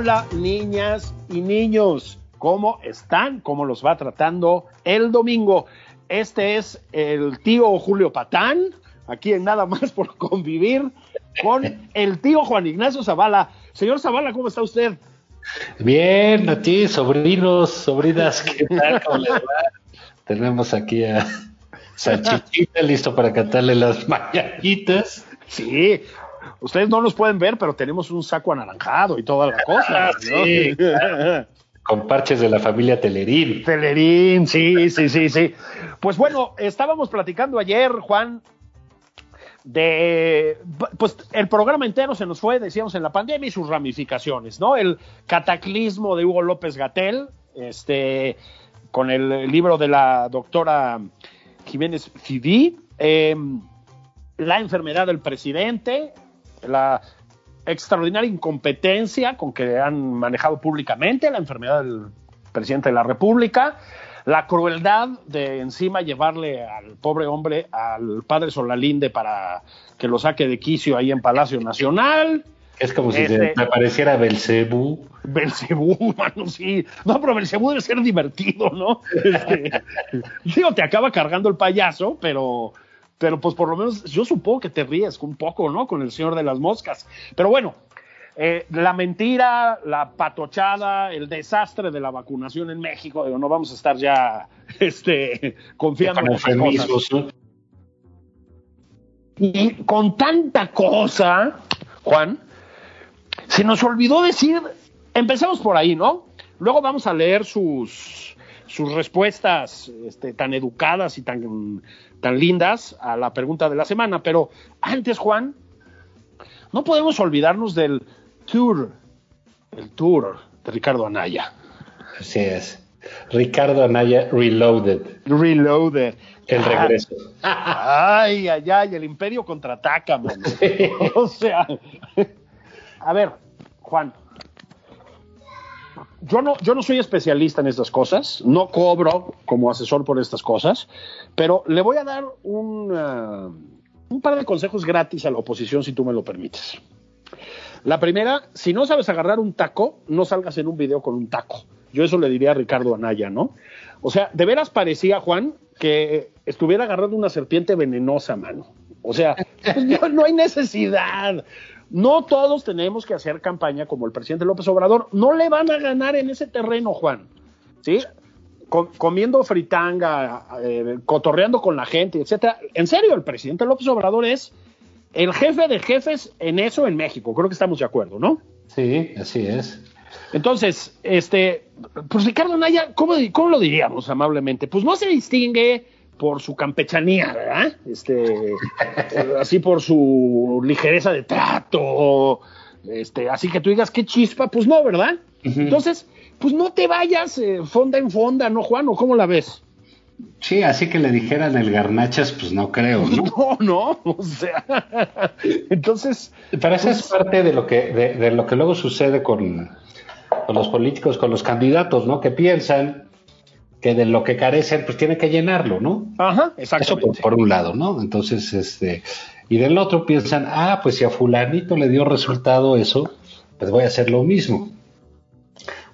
Hola niñas y niños, ¿cómo están? ¿Cómo los va tratando el domingo? Este es el tío Julio Patán, aquí en Nada más por convivir con el tío Juan Ignacio Zavala. Señor Zavala, ¿cómo está usted? Bien, a ti, sobrinos, sobrinas, ¿qué tal? ¿Cómo les va? Tenemos aquí a Sachichita listo para cantarle las mañanitas. Sí, ustedes no nos pueden ver, pero tenemos un saco anaranjado y toda la cosa. Ah, sí, claro. Con parches de la familia Telerín. Telerín, sí, sí, sí, sí. Pues bueno, estábamos platicando ayer, Juan, de pues el programa entero se nos fue, decíamos, en la pandemia y sus ramificaciones, ¿no? El cataclismo de Hugo López Gatel, este, con el libro de la doctora Jiménez Fidí, eh, la enfermedad del presidente, la extraordinaria incompetencia con que han manejado públicamente la enfermedad del presidente de la República, la crueldad de encima llevarle al pobre hombre al padre Solalinde para que lo saque de quicio ahí en Palacio Nacional. Es como si Este- me pareciera Belcebú. Belcebú, mano, sí. No, pero Belcebú debe ser divertido, ¿no? Este, digo, te acaba cargando el payaso, pero, pero pues por lo menos yo supongo que te ríes un poco, ¿no? Con el señor de las moscas. Pero bueno, eh, la mentira, la patochada, el desastre de la vacunación en México, digo, no vamos a estar ya este, confiando Con en esas cosas. eufemismos, ¿no? Y con tanta cosa, Juan, se nos olvidó decir, empecemos por ahí, ¿no? Luego vamos a leer sus, sus respuestas este, tan educadas y tan, tan lindas a la pregunta de la semana. Pero antes, Juan, no podemos olvidarnos del tour, el tour de Ricardo Anaya. Así es. Ricardo Anaya Reloaded. Reloaded. El regreso. Ay, ay, ay, el imperio contraataca, man. O sea, a ver, Juan, yo no, yo no soy especialista en estas cosas, no cobro como asesor por estas cosas, pero le voy a dar un, ah, un par de consejos gratis a la oposición, si tú me lo permites. La primera, si no sabes agarrar un taco, no salgas en un video con un taco. Yo eso le diría a Ricardo Anaya, ¿no? O sea, de veras parecía, Juan, que estuviera agarrando una serpiente venenosa, mano. O sea, no, no hay necesidad. No todos tenemos que hacer campaña como el presidente López Obrador. No le van a ganar en ese terreno, Juan. ¿Sí? Com- comiendo fritanga, eh, cotorreando con la gente, etcétera. En serio, el presidente López Obrador es el jefe de jefes en eso en México. Creo que estamos de acuerdo, ¿no? Sí, así es. Entonces, este, pues Ricardo Naya, ¿cómo, cómo lo diríamos amablemente? Pues no se distingue por su campechanía, ¿verdad? Este, así por su ligereza de trato, este, así que tú digas qué chispa, pues no, ¿verdad? Entonces, pues no te vayas eh, fonda en fonda, ¿no, Juan? ¿O cómo la ves? Sí, así que le dijeran el garnachas, pues no creo, ¿no? No, no, o sea, entonces, Pero eso es parte de lo que, de, de lo que luego sucede con, con los políticos, con los candidatos, ¿no? Que piensan que de lo que carecen, pues tienen que llenarlo, ¿no? ajá, Eso por, un lado, ¿no? Entonces, este, y del otro piensan, ah, pues si a fulanito le dio resultado eso, pues voy a hacer lo mismo.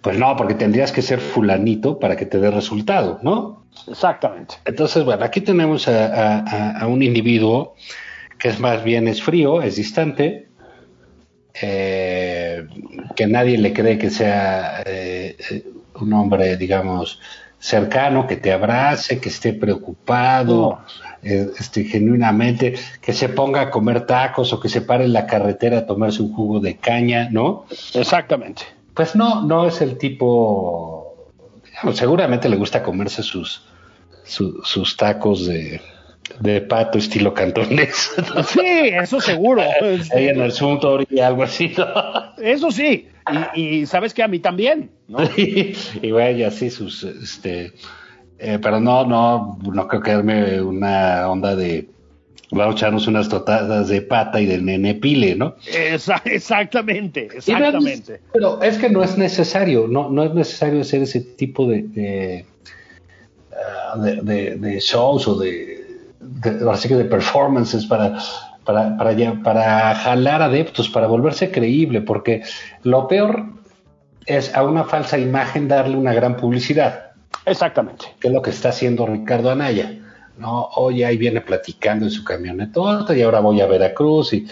Pues no, porque tendrías que ser fulanito para que te dé resultado, ¿no? Exactamente. Entonces, bueno, aquí tenemos a, a- a- a un individuo que es más bien es frío, es distante, eh, que nadie le cree que sea eh, un hombre, digamos, cercano, que te abrace, que esté preocupado, eh, este, genuinamente, que se ponga a comer tacos o que se pare en la carretera a tomarse un jugo de caña, ¿no? Exactamente. Pues no, no es el tipo, digamos, seguramente le gusta comerse sus, sus tacos de, de pato estilo cantonés. Sí, eso seguro. Ahí en el Suntory y algo así, Eso sí. Y, sabes que a mí también, ¿no? y, y así sus, este, eh, pero no, no, no creo que darme una onda de, vamos a echarnos unas totadas de pata y del nene pile, ¿no? exactamente, exactamente. pero es que no es necesario, no, no es necesario hacer ese tipo de, de, ah, de shows o de así que de performances para, para, para, para jalar adeptos, para volverse creíble, porque lo peor es a una falsa imagen darle una gran publicidad. Exactamente. Que es lo que está haciendo Ricardo Anaya. No, oye, ahí viene platicando en su camioneta y ahora voy a Veracruz y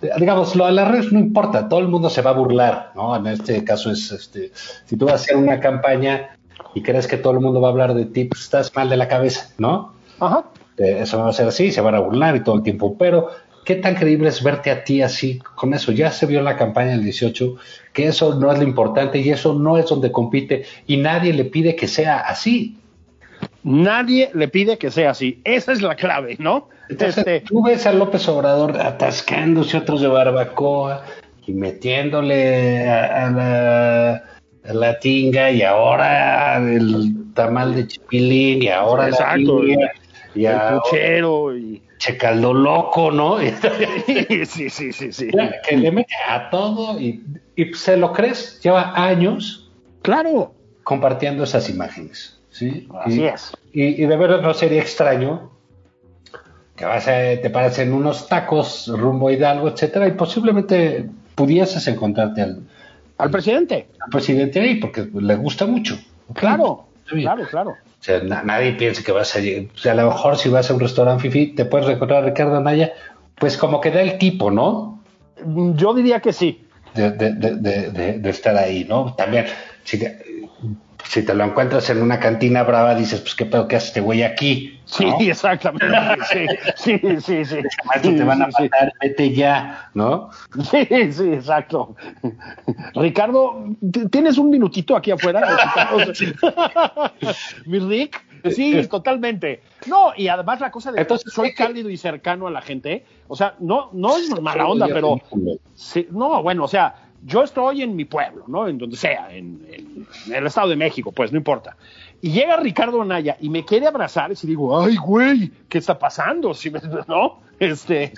digamos, lo de las redes no importa, todo el mundo se va a burlar, ¿no? En este caso es, este, si tú vas a hacer una campaña y crees que todo el mundo va a hablar de ti, pues estás mal de la cabeza, ¿no? Ajá. Eh, eso va a ser así, se van a burlar y todo el tiempo, pero ¿qué tan creíble es verte a ti así con eso? Ya se vio en la campaña del 18 que eso no es lo importante y eso no es donde compite y nadie le pide que sea así. Nadie le pide que sea así. Esa es la clave, ¿no? Entonces, este... Tú ves a López Obrador atascándose otros de barbacoa y metiéndole a, la, a la, tinga y ahora el tamal de chipilín y ahora Exacto. la y el puchero y Checaldo loco, ¿no? sí, sí, sí, sí. Que le mete a todo y, se lo crees, lleva años. Claro. Compartiendo esas imágenes. ¿sí? Así es. Y, de verdad no sería extraño que vas a, te parecen unos tacos rumbo Hidalgo, etcétera, y posiblemente pudieses encontrarte al, al presidente. Al presidente ahí, porque le gusta mucho. Claro, claro, claro. O sea, nadie piensa que vas a O sea, a lo mejor si vas a un restaurante fifi, te puedes recordar a Ricardo Anaya, pues como que da el tipo, ¿no? Yo diría que sí. De, de, de, de estar ahí, ¿no? También, si te, si te lo encuentras en una cantina brava, dices, pues qué pedo que hace este güey aquí. Sí, exactamente. Sí, sí, sí. sí, te van a matar, vete ya, ¿no? Sí, sí, exacto. Ricardo, ¿tienes un minutito aquí afuera? Mi Rick. Sí, totalmente. No, y además la cosa de que soy cálido y cercano a la gente, o sea, no, no es mala onda, pero sí, no, bueno, o sea, yo estoy en mi pueblo, ¿no? En donde sea, en, el Estado de México, pues no importa. Y llega Ricardo Anaya y me quiere abrazar y digo, ay, güey, ¿qué está pasando? Si ¿No? Este,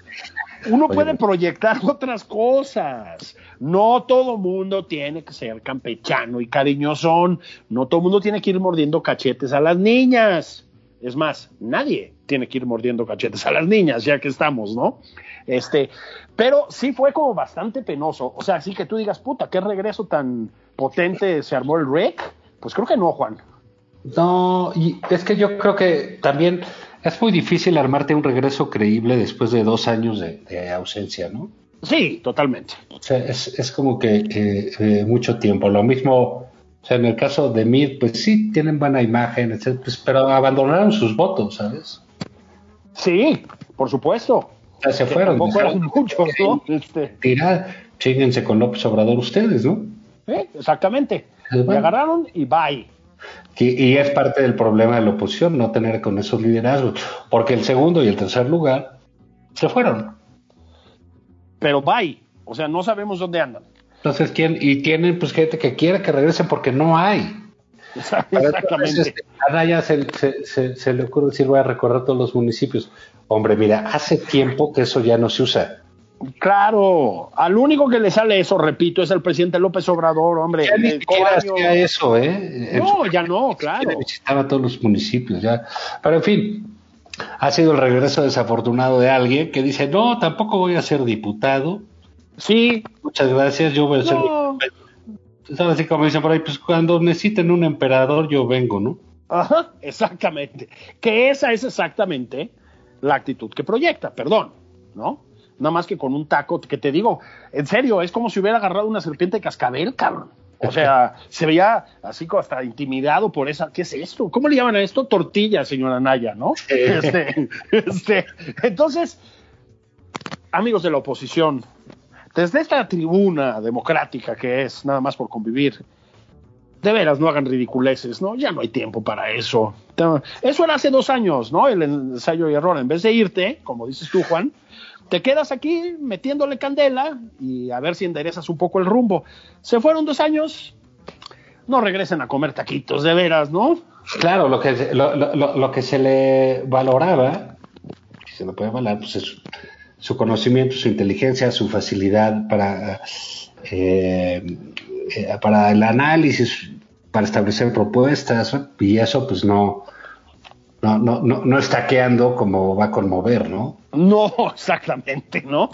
uno puede proyectar otras cosas. No todo mundo tiene que ser campechano y cariñosón. No todo mundo tiene que ir mordiendo cachetes a las niñas. Es más, nadie tiene que ir mordiendo cachetes a las niñas, ya que estamos, ¿no? Este, pero sí fue como bastante penoso. O sea, sí que tú digas, puta, qué regreso tan potente se armó el rec. Pues creo que no, Juan. No, y es que yo creo que también es muy difícil armarte un regreso creíble después de dos años de, ausencia, ¿no? Sí, totalmente. O sea, es, como que eh, mucho tiempo. Lo mismo o sea, en el caso de Mid, pues sí, tienen buena imagen, etc., pues, pero abandonaron sus votos, ¿sabes? Sí, por supuesto. Sea, se fueron. fueron muchos, ¿no? Este... chíguense con López Obrador ustedes, ¿no? ¿Eh? Exactamente. Se agarraron y bye. Y, es parte del problema de la oposición, no tener con esos liderazgos, porque el segundo y el tercer lugar se fueron. Pero bye, o sea, no sabemos dónde andan. Entonces, ¿quién? Y tienen pues gente que quiere que regresen porque no hay. Exactamente. Este, a Naya se, se, le ocurre decir, voy a recorrer todos los municipios. Hombre, mira, hace tiempo que eso ya no se usa. Claro, al único que le sale eso, repito, es el presidente López Obrador, hombre. Ya ni hacía eso, ¿eh? No, ya no, claro. Visitaba todos los municipios, ya. Pero en fin, ha sido el regreso desafortunado de alguien que dice, no, tampoco voy a ser diputado, Sí. Muchas gracias, yo voy a ser... Así como dicen por ahí, pues cuando necesiten un emperador yo vengo, ¿no? Ajá, exactamente. Que esa es exactamente la actitud que proyecta, perdón. ¿no? Nada más que con un taco, que te digo, en serio, es como si hubiera agarrado una serpiente de cascabel, cabrón. O sea, se veía así como hasta intimidado por esa. ¿Qué es esto? ¿Cómo le llaman a esto? Tortilla, señora Naya, ¿no? Este, este, entonces, amigos de la oposición, desde esta tribuna democrática que es nada más por convivir, de veras no hagan ridiculeces, ¿no? Ya no hay tiempo para eso. Eso era hace dos años, ¿no? El ensayo y error. En vez de irte, como dices tú, Juan, te quedas aquí metiéndole candela y a ver si enderezas un poco el rumbo. Se fueron dos años, no regresen a comer taquitos, de veras, ¿no? Claro, lo que, lo, lo, lo que se le valoraba, si se lo puede valorar, pues es su conocimiento, su inteligencia, su facilidad para, eh, eh, para el análisis, para establecer propuestas, y eso pues no, no, no, no, no estaqueando como va a conmover, ¿no? No, exactamente, ¿no?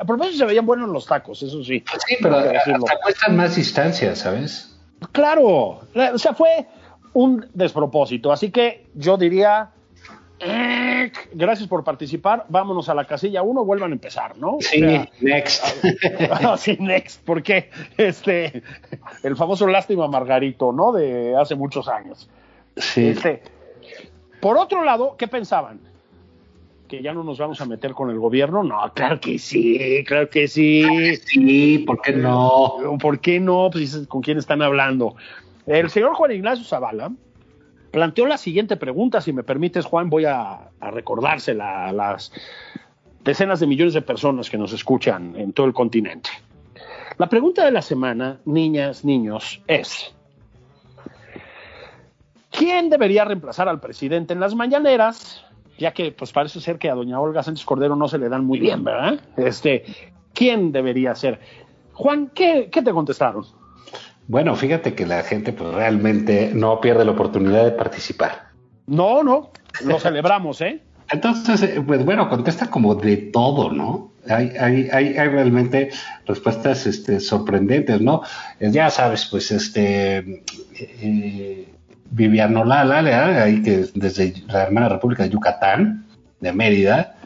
A propósito, se veían buenos los tacos, eso sí. Sí, pero hasta cuestan más distancia, ¿sabes? Claro, o sea, fue un despropósito. Así que yo diría, eh, gracias por participar, vámonos a la casilla 1, vuelvan a empezar, ¿no? Sí, o sea, next. sí, next, porque este, el famoso Lástima Margarito, ¿no? De hace muchos años. Sí. Este, por otro lado, ¿qué pensaban? ¿Que ya no nos vamos a meter con el gobierno? No, claro que sí, claro que sí. Sí, ¿por qué no? ¿Por qué no? Pues con quién están hablando. El señor Juan Ignacio Zavala planteó la siguiente pregunta, si me permites, Juan, voy a, recordársela a las decenas de millones de personas que nos escuchan en todo el continente. La pregunta de la semana, niñas, niños, es, ¿quién debería reemplazar al presidente en las mañaneras? Ya que pues parece ser que a doña Olga Sánchez Cordero no se le dan muy bien, ¿verdad? Este, ¿quién debería ser? Juan, ¿qué, qué te contestaron? Bueno, fíjate que la gente pues realmente no pierde la oportunidad de participar. No, no, lo celebramos, ¿eh? Entonces, pues bueno, contesta como de todo, ¿no? Hay, hay, hay, hay realmente respuestas este, sorprendentes, ¿no? Ya sabes, pues este eh, Viviano Lala, ahí que desde la hermana República de Yucatán, de Mérida,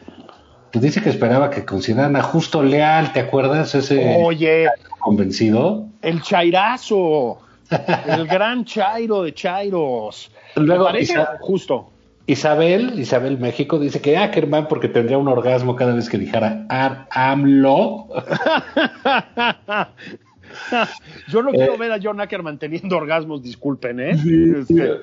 pues dice que esperaba que consideraran a Justo Leal, ¿te acuerdas? Ese Oye, convencido. El Chairazo, el gran Chairo de Chairos. Luego. Isa- justo. Isabel, Isabel México, dice que Ackerman porque tendría un orgasmo cada vez que dijera Ar AMLO. Yo no Eh. quiero ver a John Ackerman teniendo orgasmos, disculpen, ¿eh? Este,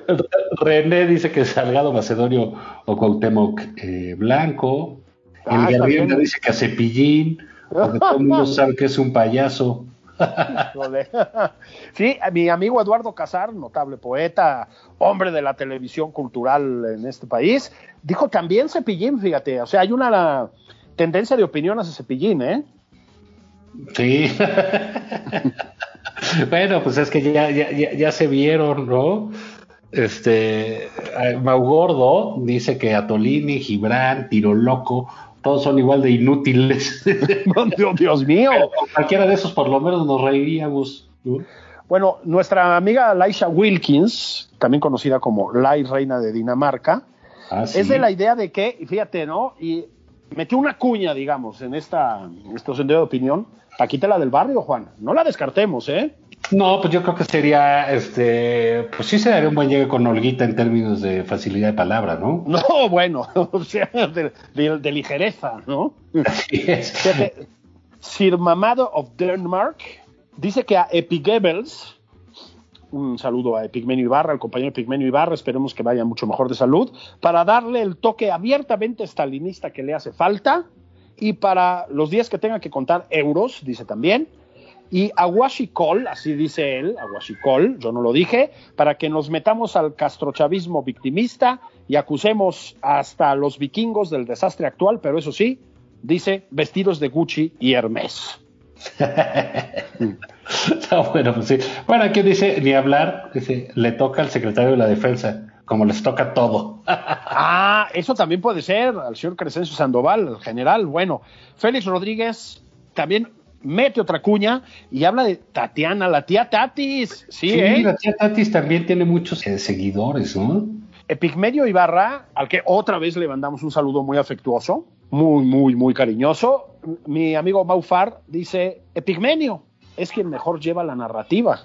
René dice que Salgado Macedonio o Cuauhtémoc eh, Blanco. Ah, el bien. dice que a Cepillín, porque todo el mundo sabe que es un payaso. sí, mi amigo Eduardo Casar, notable poeta, hombre de la televisión cultural en este país, dijo también Cepillín, fíjate. O sea, hay una tendencia de opinión hacia Cepillín, ¿eh? Sí. bueno, pues es que ya, ya, ya, ya se vieron, ¿no? Este, eh, Mau Gordo dice que Atolini, Gibran, Tiro Loco, todos son igual de inútiles. Dios, Dios mío. Pero cualquiera de esos por lo menos nos reiríamos. ¿no? Bueno, nuestra amiga Laisha Wilkins, también conocida como Lai Reina de Dinamarca, Ah, sí. es de la idea de que, fíjate, ¿no? Y metió una cuña, digamos, en esta, en este sendero de opinión, Paquita la del barrio, Juan. No la descartemos, ¿eh? No, pues yo creo que sería, este, pues sí se daría un buen llegue con Olguita en términos de facilidad de palabra, ¿no? No, bueno, o sea, de, de- de ligereza, ¿no? Así es. Fíjate, Sir Mamado of Denmark dice que a Epigebels, un saludo a Epigmenio Ibarra, al compañero Epigmenio Ibarra, esperemos que vaya mucho mejor de salud, para darle el toque abiertamente estalinista que le hace falta y para los días que tenga que contar euros, dice también, y a Washicol, así dice él, a Washicol, yo no lo dije, para que nos metamos al castrochavismo victimista y acusemos hasta a los vikingos del desastre actual, pero eso sí, dice vestidos de Gucci y Hermes. No, bueno, pues sí. Bueno, aquí dice, ni hablar, dice, le toca al secretario de la defensa, como les toca todo. Ah, eso también puede ser al señor Crescencio Sandoval, el general. Bueno, Félix Rodríguez también mete otra cuña y habla de Tatiana, la tía Tatis. Sí, Sí, ¿eh? la tía Tatis también tiene muchos eh, seguidores, ¿no? Epigmenio Ibarra, al que otra vez le mandamos un saludo muy afectuoso, muy, muy, muy cariñoso. Mi amigo Maufar dice, Epigmenio es quien mejor lleva la narrativa.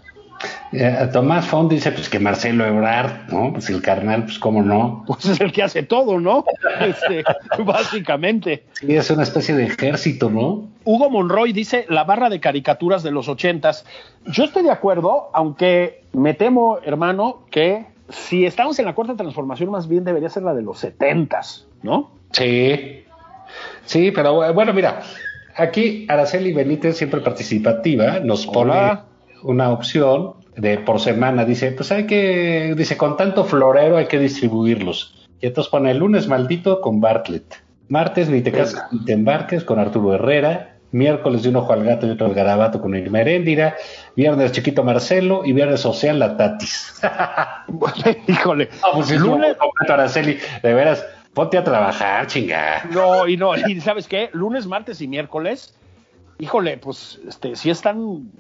Eh, Tomás Font dice pues que Marcelo Ebrard, ¿no? Pues el carnal, pues cómo no. Pues es el que hace todo, ¿no? Este, básicamente. Sí, es una especie de ejército, ¿no? Hugo Monroy dice la barra de caricaturas de los ochentas. Yo estoy de acuerdo, aunque me temo, hermano, que si estamos en la cuarta transformación, más bien debería ser la de los setentas, ¿no? Sí. Sí, pero bueno, mira, aquí Araceli Benítez, siempre participativa, nos pone Hola. Una opción de por semana. Dice, pues hay que, dice, con tanto florero hay que distribuirlos. Y entonces pone el lunes maldito con Bartlett. Martes ni te casas ni te embarques con Arturo Herrera. Miércoles de un ojo al gato y otro al garabato con Irma Heréndira. Viernes chiquito Marcelo y viernes social la Tatis. Híjole. No, pues es lunes, Araceli. De veras, ponte a trabajar, chinga. no, y no, y ¿sabes qué? Lunes, martes y miércoles, híjole, pues este, sí están,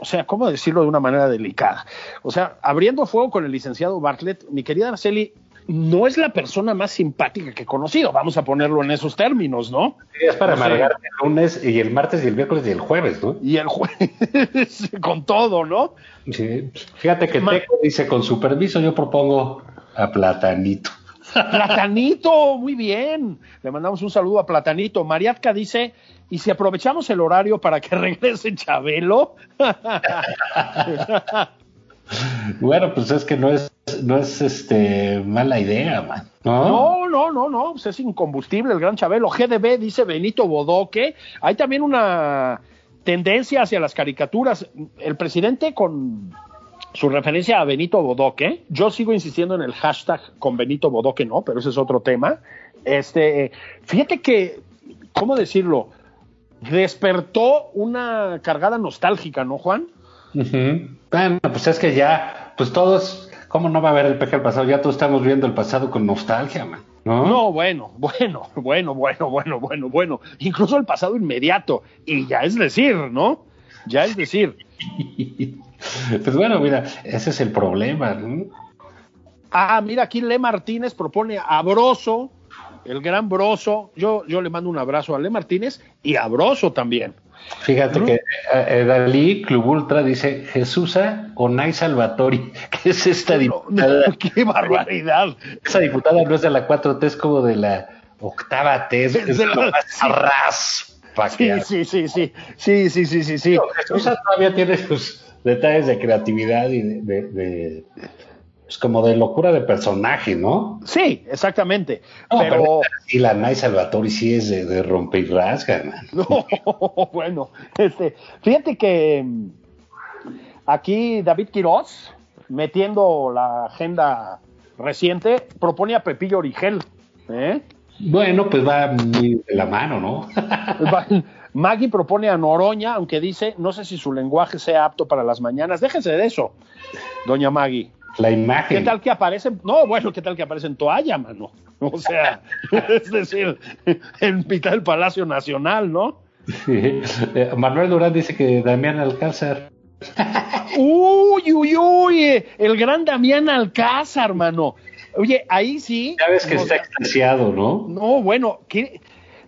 o sea, ¿cómo decirlo de una manera delicada? O sea, abriendo fuego con el licenciado Bartlett, mi querida Araceli, no es la persona más simpática que he conocido, vamos a ponerlo en esos términos, ¿no? Es para O sea, amargarte el lunes y el martes y el miércoles y el jueves, ¿no? Y el jueves, con todo, ¿no? Sí. Fíjate que Teco dice, con su permiso yo propongo a Platanito. Platanito, muy bien. Le mandamos un saludo a Platanito. Mariatka dice, ¿y si aprovechamos el horario para que regrese Chabelo? Bueno, pues es que no es, no es este mala idea, man. ¿No? No, no, no, no, pues es incombustible el gran Chabelo. GDB dice Benito Bodoque. Hay también una tendencia hacia las caricaturas. El presidente con su referencia a Benito Bodoque, yo sigo insistiendo en el hashtag con Benito Bodoque, no, pero ese es otro tema. Este, fíjate que, ¿cómo decirlo? Despertó una cargada nostálgica, ¿no, Juan? Ujú. Bueno, pues es que ya, pues todos, ¿cómo no va a haber el peje del pasado? Ya todos estamos viendo el pasado con nostalgia, man. ¿No? No, bueno, bueno, bueno, bueno, bueno, bueno, bueno. Incluso el pasado inmediato. Y ya es decir, ¿no? Ya es decir. Pues bueno, mira, ese es el problema, ¿no? Ah, mira, aquí Le Martínez propone a Broso, el gran Broso. Yo, yo le mando un abrazo a Le Martínez y a Broso también. Fíjate que eh, Dalí, Club Ultra, dice Jesusa Onay Salvatori, que es esta diputada. ¡Qué barbaridad! Esa diputada no es de la 4T, es como de la octava T, es, de la- más sí. sí, sí, sí. Sí, sí, sí, sí, sí. Jesusa todavía tiene sus detalles de creatividad y de, de- de- pues como de locura de personaje, ¿no? Sí, exactamente. No, pero. y la Nay Salvatori sí es de, de rompe y rasga, man. No, bueno, este, fíjate que mm, aquí David Quiroz, metiendo la agenda reciente, propone a Pepillo Origel. ¿eh? Bueno, pues va muy de la mano, ¿no? Maggie propone a Noroña, aunque dice, no sé si su lenguaje sea apto para las mañanas. Déjense de eso, doña Maggie. La ¿Qué imagen. tal que aparece? No, bueno, ¿qué tal que aparece en toalla, mano? O sea, es decir, en mitad del Palacio Nacional, ¿no? Eh, Manuel Durán dice que Damián Alcázar. Uy, uy, uy, el gran Damián Alcázar, hermano. Oye, ahí sí. Ya ves que está extasiado, ¿no? No, bueno, ¿qué?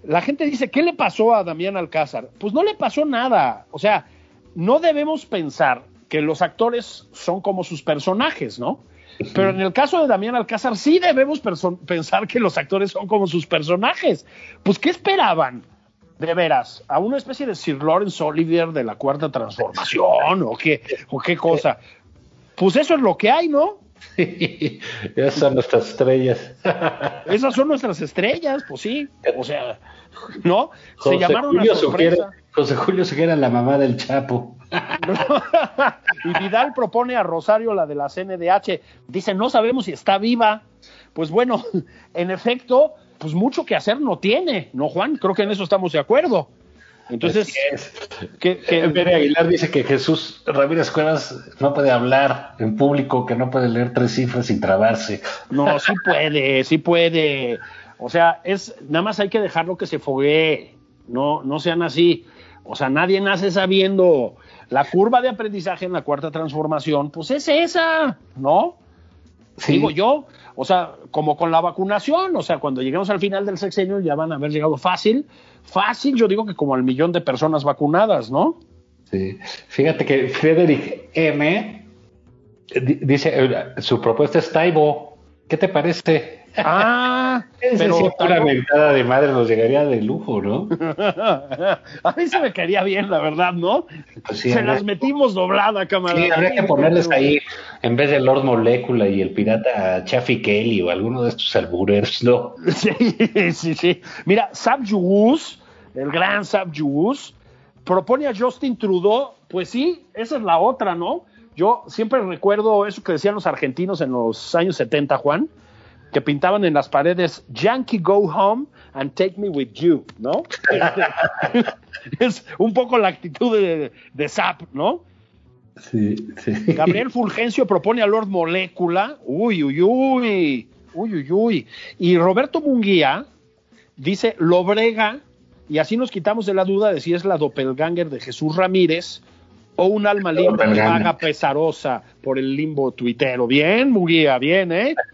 La gente dice, ¿qué le pasó a Damián Alcázar? Pues no le pasó nada. O sea, no debemos pensar que los actores son como sus personajes, ¿no? Pero en el caso de Damián Alcázar sí debemos pensar que los actores son como sus personajes. Pues, ¿qué esperaban? De veras, a una especie de Sir Lawrence Olivier de la cuarta transformación o qué, o qué cosa. Pues eso es lo que hay, ¿no? Esas son nuestras estrellas. Esas son nuestras estrellas, pues sí. O sea, ¿no? Se José llamaron Julio a sorpresa. sugiere, José Julio sugiere a la mamá del Chapo. y Vidal propone a Rosario la de la CNDH. Dice, no sabemos si está viva. Pues bueno, en efecto, pues mucho que hacer no tiene, ¿no, Juan? Creo que en eso estamos de acuerdo. Entonces, que, que- Eh, Aguilar dice que Jesús Ramírez Cuevas no puede hablar en público, que no puede leer tres cifras sin trabarse. no, sí puede, sí puede. O sea, es nada más hay que dejarlo que se foguee. No, no sean así. O sea, nadie nace sabiendo. La curva de aprendizaje en la cuarta transformación, pues es esa, ¿no? Digo yo, o sea, como con la vacunación, o sea, cuando lleguemos al final del sexenio ya van a haber llegado fácil, fácil, yo digo que como al millón de personas vacunadas, ¿no? Sí. Fíjate que Frederick M dice, eh, su propuesta es Taibo. ¿Qué te parece? Ah, pero una de madre nos llegaría de lujo, ¿no? a mí se me caería bien, la verdad, ¿no? Pues se las metimos doblada, camarada. Sí, habría que ponerles ahí, en vez de Lord Molecula y el pirata Chaffy Kelly o alguno de estos albureros, ¿no? Sí, sí, sí. Mira, Sab Yugus, el gran Sab Yugus, propone a Justin Trudeau, pues sí, esa es la otra, ¿no? Yo siempre recuerdo eso que decían los argentinos en los años 70, Juan, que pintaban en las paredes Yankee Go Home and Take Me With You, ¿no? es un poco la actitud de, de Zap, ¿no? Sí, sí. Gabriel Fulgencio propone a Lord Molécula, uy, uy, uy, uy, uy, uy. Y Roberto Munguía dice Lobrega, y así nos quitamos de la duda de si es la doppelganger de Jesús Ramírez o un alma libre vaga pesarosa por el limbo tuitero. Bien, Muguía, bien, ¿eh?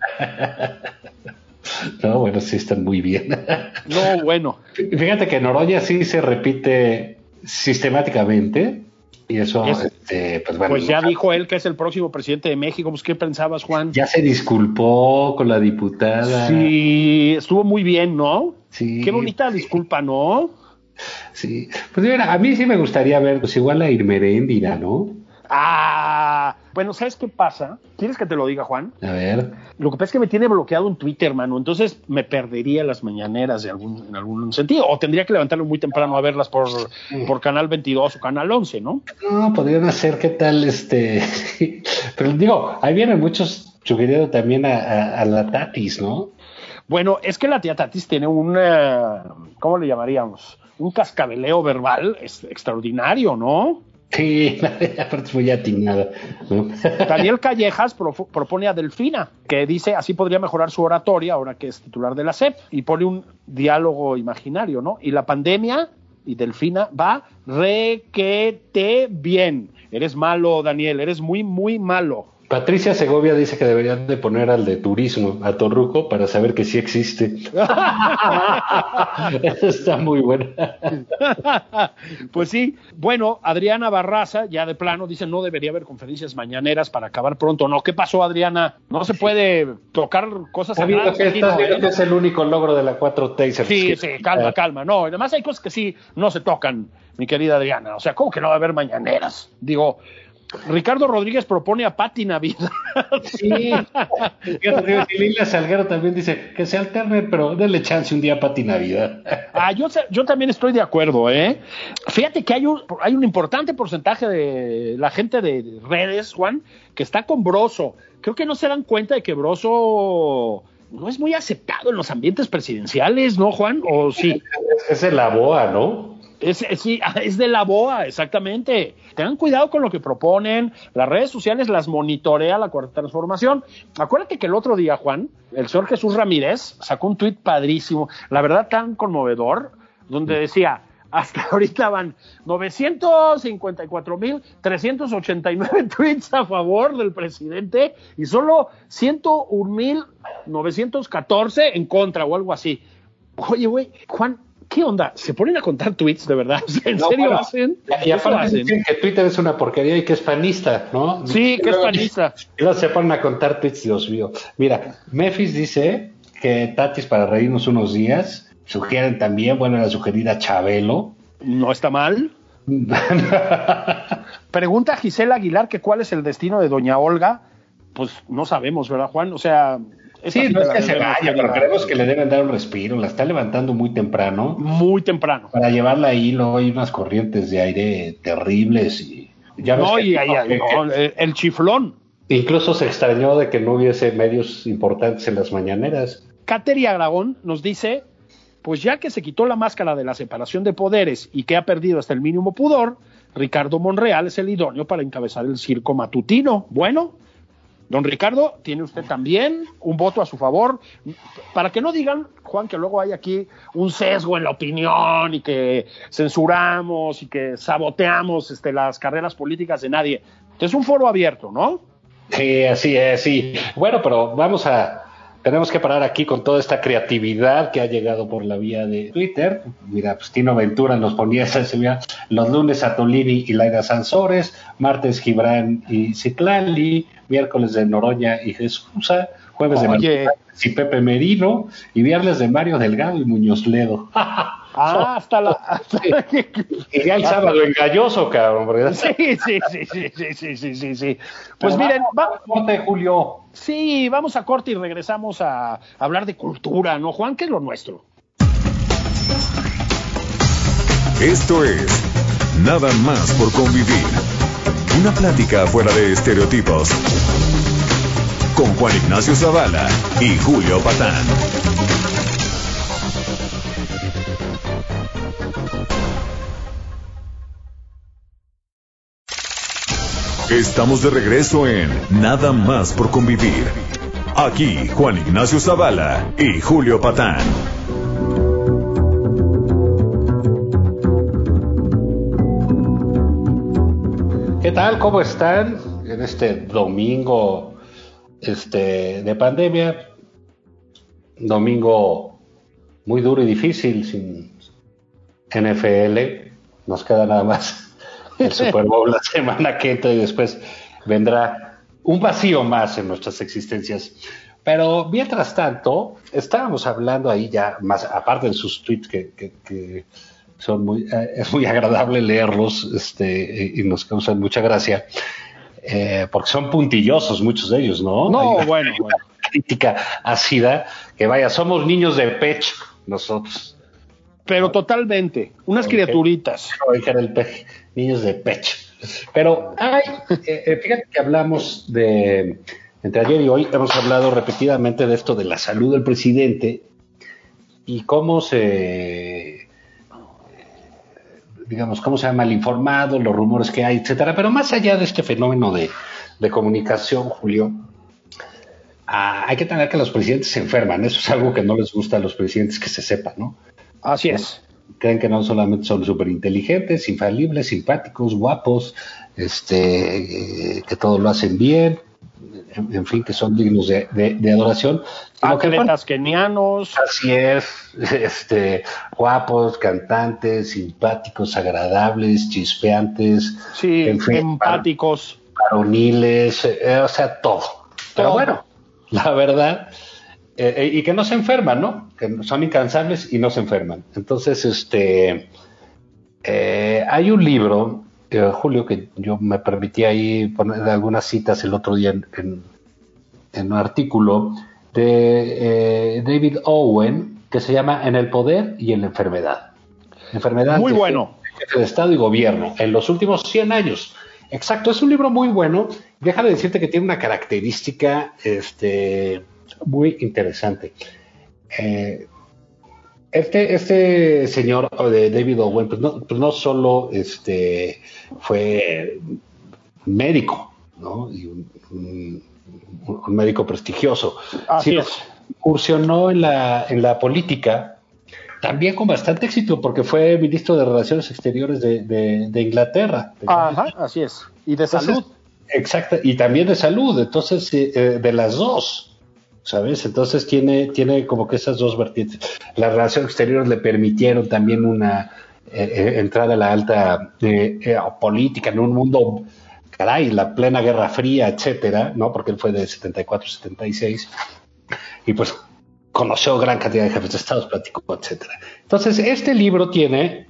No, bueno, sí están muy bien. No, bueno. Fíjate que Noroña sí se repite sistemáticamente. Y eso, este, pues bueno. Pues ya dijo él que es el próximo presidente de México. Pues, ¿qué pensabas, Juan? Ya se disculpó con la diputada. Sí, estuvo muy bien, ¿no? Sí. Qué bonita disculpa, ¿no? Sí, pues mira, a mí sí me gustaría ver, pues igual a Irmeréndira, ¿no? Ah, bueno, ¿sabes qué pasa? ¿Quieres que te lo diga, Juan? A ver. Lo que pasa es que me tiene bloqueado en Twitter, mano. Entonces me perdería las mañaneras de algún, en algún sentido. O tendría que levantarme muy temprano a verlas por, por Canal 22 o Canal 11, ¿no? No, podrían hacer, ¿qué tal? este Pero digo, ahí vienen muchos sugiriendo también a, a la Tatis, ¿no? Bueno, es que la tía Tatis tiene un, ¿cómo le llamaríamos? Un cascabeleo verbal es extraordinario, ¿no? Sí, aparte fue ya atinada. Daniel Callejas propone a Delfina, que dice así podría mejorar su oratoria ahora que es titular de la SEP, y pone un diálogo imaginario, ¿no? Y la pandemia y Delfina va requete bien. Eres malo, Daniel, eres muy, muy malo. Patricia Segovia dice que deberían de poner al de turismo, a Torruco, para saber que sí existe. Eso está muy bueno. pues sí. Bueno, Adriana Barraza, ya de plano, dice no debería haber conferencias mañaneras para acabar pronto. No, ¿qué pasó, Adriana? No se puede tocar cosas así. que, que es el único logro de la 4T. Sí, sí, calma, calma. No, además hay cosas que sí no se tocan, mi querida Adriana. O sea, ¿cómo que no va a haber mañaneras? Digo, Ricardo Rodríguez propone a Pati Navidad. Sí. Lila Salguero también dice que se alternen, pero denle chance un día a Pati Navidad. Ah, yo, yo también estoy de acuerdo, ¿eh? Fíjate que hay un, hay un importante porcentaje de la gente de redes, Juan, que está con Broso. Creo que no se dan cuenta de que Broso no es muy aceptado en los ambientes presidenciales, ¿no, Juan? ¿O sí? Es el la boa, ¿no? Es, sí, es de la BOA, exactamente. Tengan cuidado con lo que proponen. Las redes sociales las monitorea la cuarta transformación. Acuérdate que el otro día, Juan, el señor Jesús Ramírez sacó un tuit padrísimo, la verdad tan conmovedor, donde decía, hasta ahorita van 954.389 tweets a favor del presidente y solo 101.914 en contra o algo así. Oye, güey, Juan, ¿qué onda? ¿Se ponen a contar tweets de verdad? ¿En serio hacen? Y aparte dicen que Twitter es una porquería y que es panista, ¿no? Sí, que es panista. Y luego se ponen a contar tweets, Dios mío. Mira, Memphis dice que Tatis para reírnos unos días. Sugieren también, bueno, la sugerida Chabelo. No está mal. Pregunta Gisela Aguilar que cuál es el destino de Doña Olga. Pues no sabemos, ¿verdad, Juan? O sea, sí, no es que se vaya, pero creemos que le deben dar un respiro. La está levantando muy temprano. Muy temprano. Para llevarla ahí, luego hay unas corrientes de aire terribles y. Ya no, y, el chiflón. Incluso se extrañó de que no hubiese medios importantes en las mañaneras. Cateria Aragón nos dice: Pues ya que se quitó la máscara de la separación de poderes y que ha perdido hasta el mínimo pudor, Ricardo Monreal es el idóneo para encabezar el circo matutino. Bueno, Don Ricardo, tiene usted también un voto a su favor, para que no digan, Juan, que luego hay aquí un sesgo en la opinión y que censuramos y que saboteamos este, las carreras políticas de nadie. Es un foro abierto, ¿no? Sí, así es, sí. Bueno, pero vamos a, tenemos que parar aquí con toda esta creatividad que ha llegado por la vía de Twitter. Mira, pues Tino Ventura nos ponía esa los lunes a Tolini y Laida Sansores, martes Gibran y Citlali, miércoles de Noroña y Jesús, jueves de María y Pepe Merino y viernes de Mario Delgado y Muñoz Ledo. Ah, hasta la. y ya el sábado engañoso, cabrón. Sí, sí, sí, sí, sí, sí, sí, sí. Pues miren, vamos a corte, Julio. Sí, vamos a corte y regresamos a hablar de cultura, ¿no, Juan? ¿Qué es lo nuestro? Esto es Nada más por convivir. Una plática fuera de estereotipos. Con Juan Ignacio Zavala y Julio Patán. Estamos de regreso en Nada más por convivir. Aquí Juan Ignacio Zavala y Julio Patán. ¿Qué tal? ¿Cómo están en este domingo este, de pandemia? Domingo muy duro y difícil sin NFL. Nos queda nada más el Super Bowl la semana que entra y después vendrá un vacío más en nuestras existencias. Pero mientras tanto, estábamos hablando ahí ya, más aparte de sus tweets que, son muy, eh, es muy agradable leerlos este, y nos causan mucha gracia, eh, porque son puntillosos muchos de ellos, ¿no? No, bueno, bueno. Crítica ácida, que vaya, somos niños de pecho nosotros. Pero totalmente, unas criaturitas. el peje, niños de pecho. Pero ay, eh, eh, fíjate que hablamos de, entre ayer y hoy hemos hablado repetidamente de esto de la salud del presidente y cómo se, digamos, cómo se ha mal informado, los rumores que hay, etcétera. Pero más allá de este fenómeno de, comunicación, Julio, ah, hay que tener que los presidentes se enferman. Eso es algo que no les gusta a los presidentes que se sepa, ¿no? Así es. Creen que no solamente son súper inteligentes, infalibles, simpáticos, guapos, este, eh, que todo lo hacen bien, en, fin, que son dignos de, adoración. Atletas kenianos. Así es, este, guapos, cantantes, simpáticos, agradables, chispeantes. Sí, empáticos. Varoniles, eh, o sea, todo. Pero bueno, la verdad eh, eh, y que no se enferman, ¿no? Que son incansables y no se enferman. Entonces, este, eh, hay un libro, Julio, que yo me permití ahí poner algunas citas el otro día en, un artículo de David Owen que se llama En el poder y en la enfermedad. Enfermedad. Muy bueno. De Estado y Gobierno en los últimos 100 años. Exacto, es un libro muy bueno. Déjame decirte que tiene una característica, este, muy interesante. Eh, este, este señor de David Owen, pues no, pues no solo este, fue médico, ¿no? Y un, médico prestigioso, sino incursionó en la, en la política también con bastante éxito, porque fue ministro de Relaciones Exteriores de, Inglaterra. Ajá, así es. Y de salud. Exacto, y también de salud, entonces, eh, de las dos. ¿Sabes? Entonces tiene, tiene como que esas dos vertientes. Las relaciones exteriores le permitieron también una eh, eh, entrada a la alta eh, política en un mundo, caray, la plena Guerra Fría, etcétera, ¿no? Porque él fue de 74, 76, y pues conoció gran cantidad de jefes de Estado, platicó, etcétera. Entonces, este libro tiene,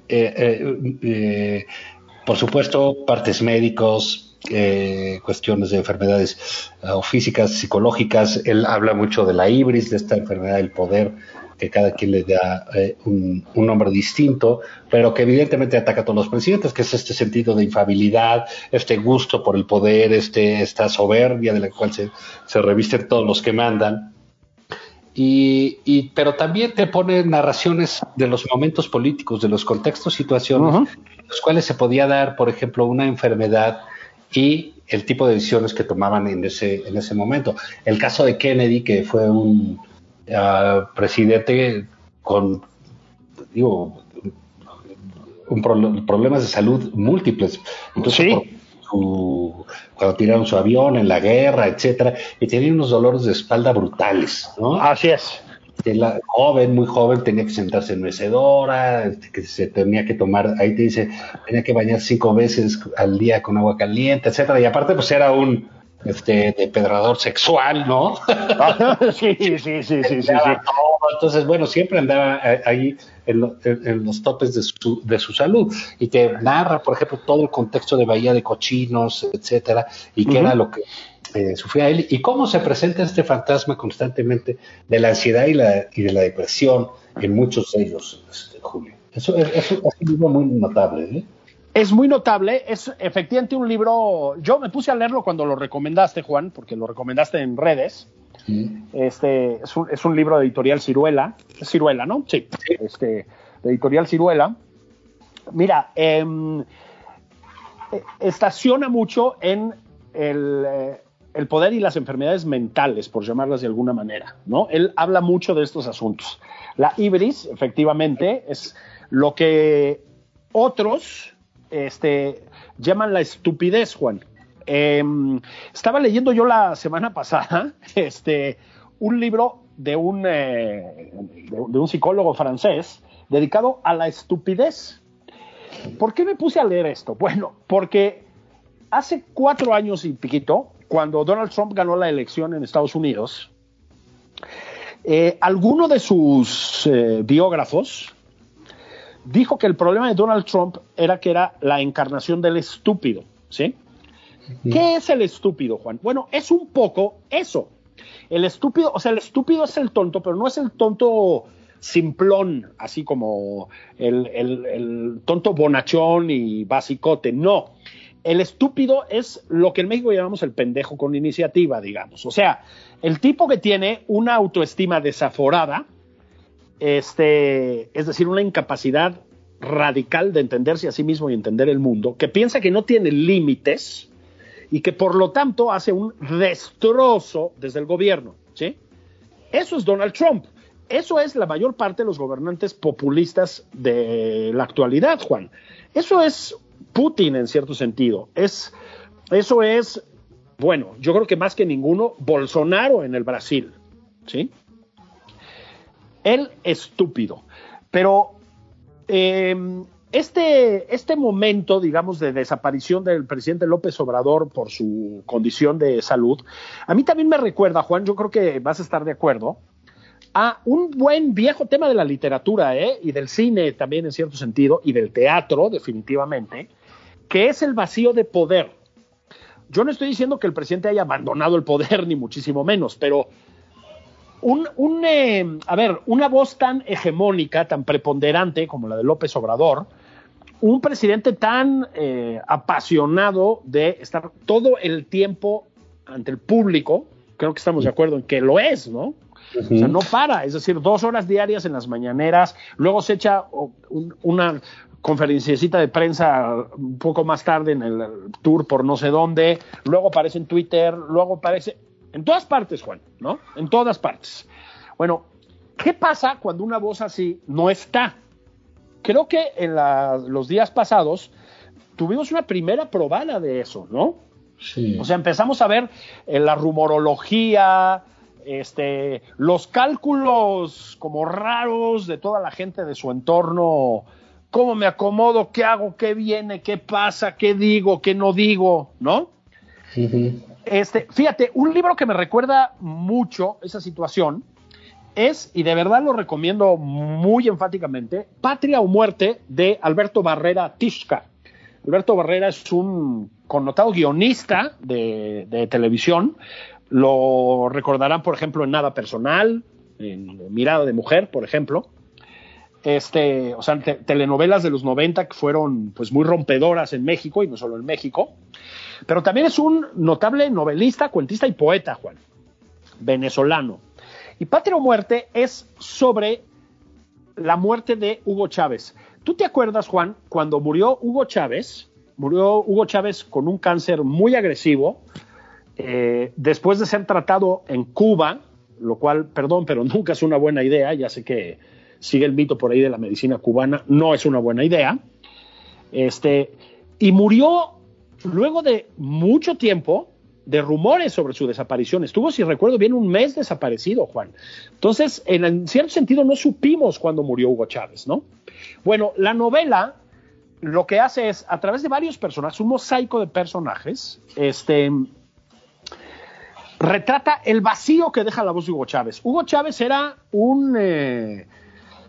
por supuesto, partes médicos, eh, cuestiones de enfermedades eh, físicas, psicológicas. Él habla mucho de la ibris, de esta enfermedad del poder, que cada quien le da eh, un, nombre distinto, pero que evidentemente ataca a todos los presidentes, que es este sentido de infabilidad, este gusto por el poder, este, esta soberbia de la cual se, se revisten todos los que mandan. Y, pero también te pone narraciones de los momentos políticos, de los contextos, situaciones, en los cuales se podía dar, por ejemplo, una enfermedad y el tipo de decisiones que tomaban en ese, en ese momento. El caso de Kennedy, que fue un ah, presidente con, digo, un problemas de salud múltiples. Entonces, su, cuando tiraron su avión en la guerra, etcétera, y tenía unos dolores de espalda brutales, ¿no? Así es. La joven, muy joven, tenía que sentarse en mecedora, este, que se tenía que tomar, ahí te dice, tenía que bañar cinco veces al día con agua caliente, etcétera, y aparte pues era un este depredador sexual, ¿no? sí, sí, sí, sí, sí, sí. Entonces, bueno, siempre andaba ahí en, los topes de su, de su salud y te narra, por ejemplo, todo el contexto de Bahía de Cochinos, etcétera, y qué era lo que eh, sufría él y cómo se presenta este fantasma constantemente de la ansiedad y, la, y de la depresión en muchos de ellos, este, Julio. Eso, es un libro muy notable. ¿eh? Es muy notable, es efectivamente un libro, yo me puse a leerlo cuando lo recomendaste, Juan, porque lo recomendaste en redes. Este es un, es un, libro de editorial Ciruela, Ciruela, ¿no? Sí, este, de editorial Ciruela. Mira, em, e, estaciona mucho en el, eh, el, poder y las enfermedades mentales, por llamarlas de alguna manera, ¿no? Él habla mucho de estos asuntos. La ibris, efectivamente, es lo que otros este, llaman la estupidez, Juan. Em, estaba leyendo yo la semana pasada este, un libro de un, eh, de, un psicólogo francés dedicado a la estupidez. ¿Por qué me puse a leer esto? Bueno, porque hace cuatro años y piquito, cuando Donald Trump ganó la elección en Estados Unidos, eh, alguno de sus eh, biógrafos dijo que el problema de Donald Trump era que era la encarnación del estúpido, ¿sí? ¿Qué es el estúpido, Juan? Bueno, es un poco eso. El estúpido, o sea, el estúpido es el tonto, pero no es el tonto simplón, así como el, el tonto bonachón y basicote, no. El estúpido es lo que en México llamamos el pendejo con iniciativa, digamos. O sea, el tipo que tiene una autoestima desaforada, este, es decir, una incapacidad radical de entenderse a sí mismo y entender el mundo, que piensa que no tiene límites y que por lo tanto hace un destrozo desde el gobierno. ¿sí? Eso es Donald Trump. Eso es la mayor parte de los gobernantes populistas de la actualidad, Juan. Eso es Putin en cierto sentido. Es, eso es, bueno, yo creo que más que ninguno, Bolsonaro en el Brasil. ¿sí? el estúpido. Pero em, este, este momento, digamos, de desaparición del presidente López Obrador por su condición de salud, a mí también me recuerda, Juan, yo creo que vas a estar de acuerdo, a un buen viejo tema de la literatura ¿eh? y del cine también en cierto sentido, y del teatro definitivamente, que es el vacío de poder. Yo no estoy diciendo que el presidente haya abandonado el poder, ni muchísimo menos, pero un, eh, a ver, una voz tan hegemónica, tan preponderante como la de López Obrador, un presidente tan eh, apasionado de estar todo el tiempo ante el público, creo que estamos de acuerdo en que lo es, ¿no? O sea, no para, es decir, dos horas diarias en las mañaneras, luego se echa una conferenciecita de prensa un poco más tarde en el tour por no sé dónde, luego aparece en Twitter, luego aparece, en todas partes, Juan, ¿no? En todas partes. Bueno, ¿qué pasa cuando una voz así no está? Creo que en los días pasados tuvimos una primera probada de eso, ¿no? Sí. O sea, empezamos a ver eh, la rumorología, este, los cálculos como raros de toda la gente de su entorno, cómo me acomodo, qué hago, qué viene, qué pasa, qué digo, qué no digo, ¿no? Sí. Este, fíjate, un libro que me recuerda mucho esa situación es, y de verdad lo recomiendo muy enfáticamente, Patria o Muerte de Alberto Barrera Tishka. Alberto Barrera es un connotado guionista de, televisión. Lo recordarán, por ejemplo, en Nada Personal, en Mirada de Mujer, por ejemplo. Este, o sea, telenovelas de los 90 que fueron pues muy rompedoras en México y no solo en México. Pero también es un notable novelista, cuentista y poeta, Juan, venezolano. Y Patria Muerte es sobre la muerte de Hugo Chávez. ¿Tú te acuerdas, Juan, cuando murió Hugo Chávez? Murió Hugo Chávez con un cáncer muy agresivo, eh, después de ser tratado en Cuba, lo cual, perdón, pero nunca es una buena idea, ya sé que sigue el mito por ahí de la medicina cubana, no es una buena idea. Este, y murió luego de mucho tiempo de rumores sobre su desaparición. Estuvo, si recuerdo bien, un mes desaparecido, Juan. Entonces, en, cierto sentido, no supimos cuándo murió Hugo Chávez, ¿no? Bueno, la novela lo que hace es, a través de varios personajes, un mosaico de personajes, este, retrata el vacío que deja la voz de Hugo Chávez. Hugo Chávez era un, eh,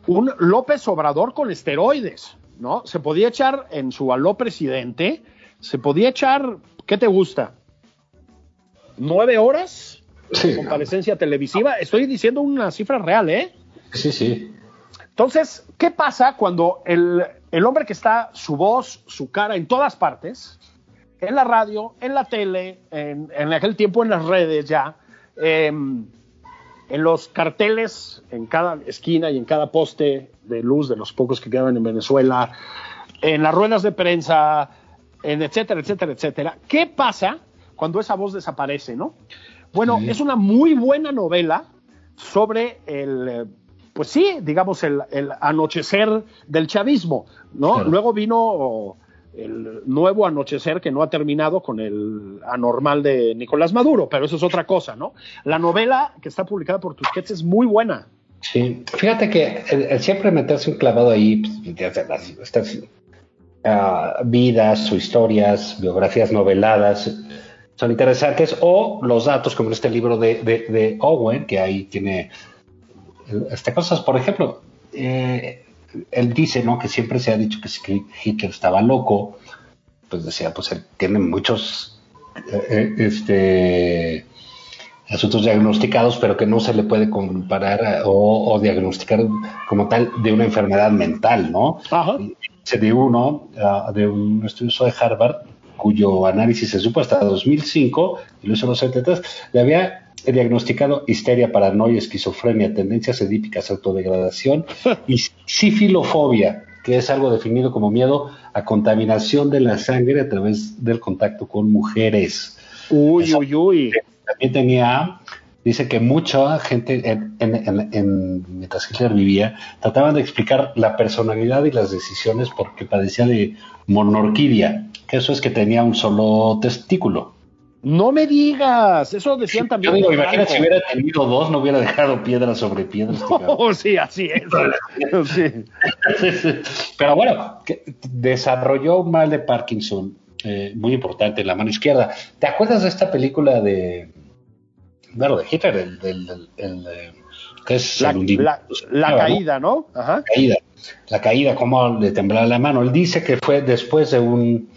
un López Obrador con esteroides, ¿no? Se podía echar en su aló presidente, se podía echar, ¿qué te gusta? ¿Nueve horas? Sí. Comparecencia televisiva. Estoy diciendo una cifra real, ¿eh? Sí, sí. Entonces, ¿qué pasa cuando el, el hombre que está su voz, su cara en todas partes, en la radio, en la tele, en, aquel tiempo en las redes ya, em, en los carteles, en cada esquina y en cada poste de luz de los pocos que quedaban en Venezuela, en las ruedas de prensa, en etcétera, etcétera, etcétera. ¿Qué pasa cuando esa voz desaparece, no? Bueno, es una muy buena novela sobre el pues sí, digamos, el, anochecer del chavismo, ¿no? Luego vino el nuevo anochecer que no ha terminado con el anormal de Nicolás Maduro, pero eso es otra cosa, ¿no? La novela que está publicada por Tusquets es muy buena. Sí, fíjate que siempre meterse un clavado ahí, pues, estas uh, vidas o historias, biografías noveladas, son interesantes, o los datos, como en este libro de, de Owen, que ahí tiene este, cosas, por ejemplo, eh, él dice, ¿no? Que siempre se ha dicho que Hitler estaba loco, pues decía, pues él tiene muchos eh, eh, este, asuntos diagnosticados, pero que no se le puede comparar o, diagnosticar como tal de una enfermedad mental, ¿no? Se dio uno ah, de un estudioso de Harvard cuyo análisis se supo hasta 2005 y lo hizo en los 73, le había He diagnosticado histeria, paranoia, esquizofrenia, tendencias edípicas, autodegradación y sífilofobia, que es algo definido como miedo a contaminación de la sangre a través del contacto con mujeres. Uy, uy, uy. También tenía, dice que mucha gente, en, mientras Hitler vivía, trataban de explicar la personalidad y las decisiones porque padecía de monorquidia, que eso es que tenía un solo testículo. No me digas, eso decían también. Yo digo, imagínate si hubiera tenido dos, no hubiera dejado piedra sobre piedra. Este oh, sí, así es. Pero bueno, desarrolló un mal de Parkinson eh, muy importante en la mano izquierda. ¿Te acuerdas de esta película de. Bueno, de Hitler, el, el, el, que es la, la, caída, ¿no? Ajá. La caída, la caída, cómo le temblaba la mano. Él dice que fue después de un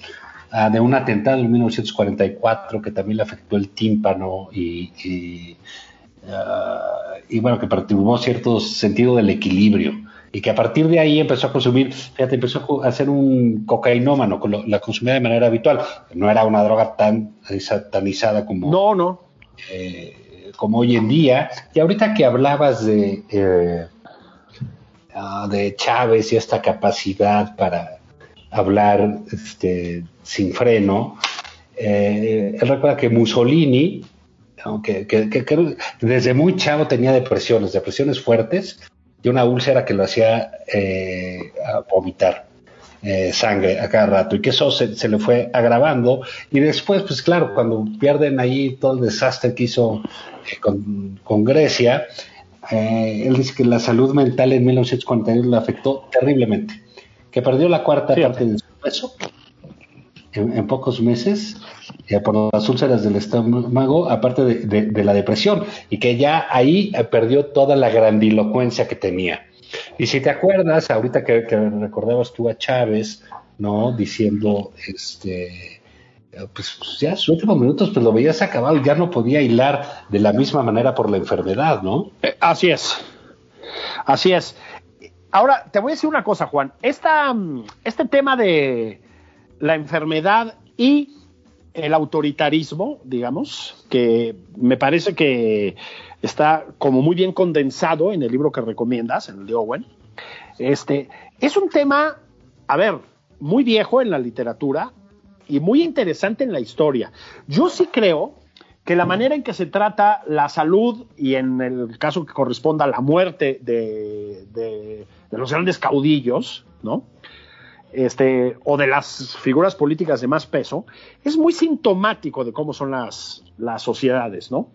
Ah, de un atentado en 1944 que también le afectó el tímpano y, y, ah, bueno, que perturbó cierto sentido del equilibrio y que a partir de ahí empezó a consumir, fíjate, empezó a ser un cocainómano, la consumía de manera habitual. No era una droga tan satanizada como, no, no. Eh, como hoy en día. Y ahorita que hablabas de, eh, ah, de Chávez y esta capacidad para hablar este, sin freno. Eh, él recuerda que Mussolini, que, desde muy chavo tenía depresiones, depresiones fuertes y una úlcera que lo hacía eh, vomitar eh, sangre a cada rato. Y que eso se, le fue agravando. Y después, pues claro, cuando pierden ahí todo el desastre que hizo con, con, Grecia, él dice que la salud mental en 1941 le afectó terriblemente que perdió la cuarta parte de su peso en, pocos meses eh, por las úlceras del estómago, aparte de, la depresión, y que ya ahí eh, perdió toda la grandilocuencia que tenía. Y si te acuerdas, ahorita que, recordabas tú a Chávez, ¿no? Diciendo, este, pues, pues ya sus últimos minutos, pues lo veías acabado ya no podía hilar de la misma manera por la enfermedad, ¿no? Eh, así es. Así es. Ahora, te voy a decir una cosa, Juan. Esta, este tema de la enfermedad y el autoritarismo, digamos, que me parece que está como muy bien condensado en el libro que recomiendas, en el de Owen. Este, es un tema, a ver, muy viejo en la literatura y muy interesante en la historia. Yo sí creo que la manera en que se trata la salud y en el caso que corresponda la muerte de, de, los grandes caudillos, ¿no? este, o de las figuras políticas de más peso, es muy sintomático de cómo son las, las sociedades, ¿no?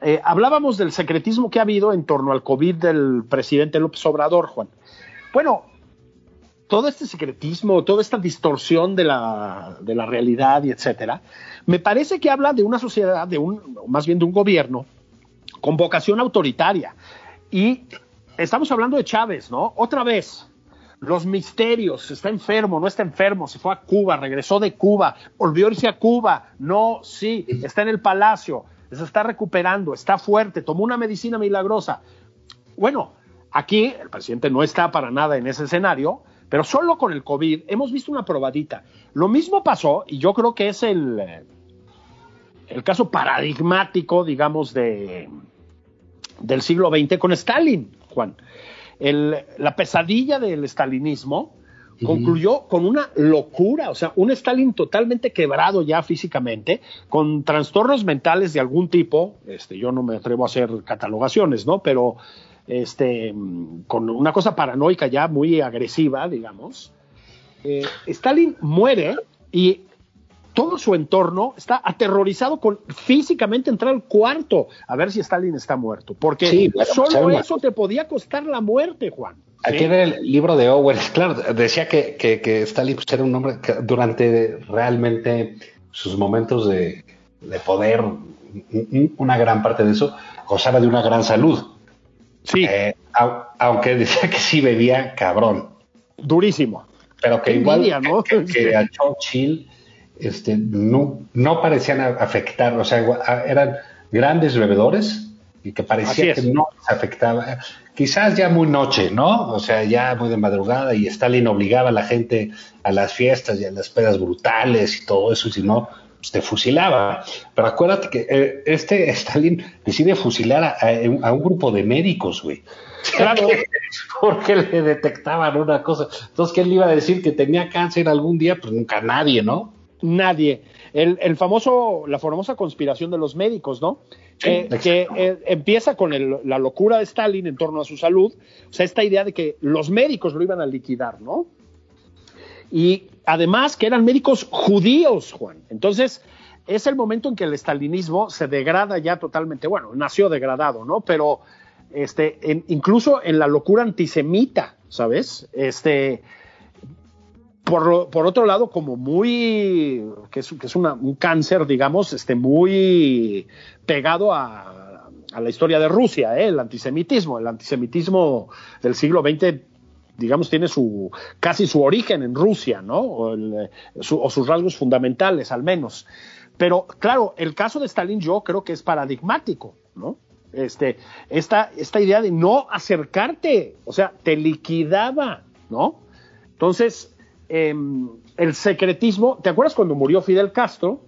Eh, hablábamos del secretismo que ha habido en torno al COVID del presidente López Obrador, Juan. Bueno, todo este secretismo, toda esta distorsión de la, realidad y etcétera, me parece que habla de una sociedad, de un, más bien de un gobierno con vocación autoritaria. Y estamos hablando de Chávez, ¿no? Otra vez, los misterios, está enfermo, no está enfermo, se fue a Cuba, regresó de Cuba, volvió a irse a Cuba, no, sí, está en el palacio, se está recuperando, está fuerte, tomó una medicina milagrosa. Bueno, aquí el presidente no está para nada en ese escenario, pero solo con el COVID hemos visto una probadita. Lo mismo pasó, y yo creo que es el, el caso paradigmático, digamos, de, del siglo XX con Stalin, Juan. la pesadilla del stalinismo concluyó con una locura, o sea, un Stalin totalmente quebrado ya físicamente, con trastornos mentales de algún tipo, este, yo no me atrevo a hacer catalogaciones, ¿no? Pero este, con una cosa paranoica ya muy agresiva, digamos. Eh, Stalin muere y todo su entorno está aterrorizado con físicamente entrar al cuarto a ver si Stalin está muerto, porque solo eso te podía costar la muerte, Juan. Aquí en el libro de Owen, claro, decía que, que, Stalin pues, era un hombre que durante realmente sus momentos de, poder, una gran parte de eso, gozaba de una gran salud. Sí. Eh, aunque decía que sí bebía cabrón. Durísimo. Pero que igual que, a Churchill este, no, no parecían afectar, o sea, eran grandes bebedores y que parecía que no les afectaba quizás ya muy noche, ¿no? O sea, ya muy de madrugada y Stalin obligaba a la gente a las fiestas y a las pedas brutales y todo eso, y si no, pues te fusilaba. Pero acuérdate que eh, este Stalin decide fusilar a, un grupo de médicos, güey. Claro. Porque le detectaban una cosa. Entonces, ¿quién le iba a decir que tenía cáncer algún día? Pues nunca nadie, ¿no? Nadie. El, el famoso, la famosa conspiración de los médicos, ¿no? que eh, empieza con la locura de Stalin en torno a su salud, o sea, esta idea de que los médicos lo iban a liquidar, ¿no? Y además que eran médicos judíos, Juan. Entonces, es el momento en que el stalinismo se degrada ya totalmente, bueno, nació degradado, ¿no? Pero este, incluso en la locura antisemita, ¿sabes? Este, por, otro lado, como muy, que es, que es un cáncer, digamos, este, muy pegado a, a la historia de Rusia, ¿eh? el antisemitismo. El antisemitismo del siglo XX, digamos, tiene su, casi su origen en Rusia, ¿no? O, o sus rasgos fundamentales, al menos. Pero, claro, el caso de Stalin yo creo que es paradigmático, ¿no? Este, esta, esta idea de no acercarte, o sea, te liquidaba, ¿no? Entonces, Em, el secretismo. ¿Te acuerdas cuando murió Fidel Castro?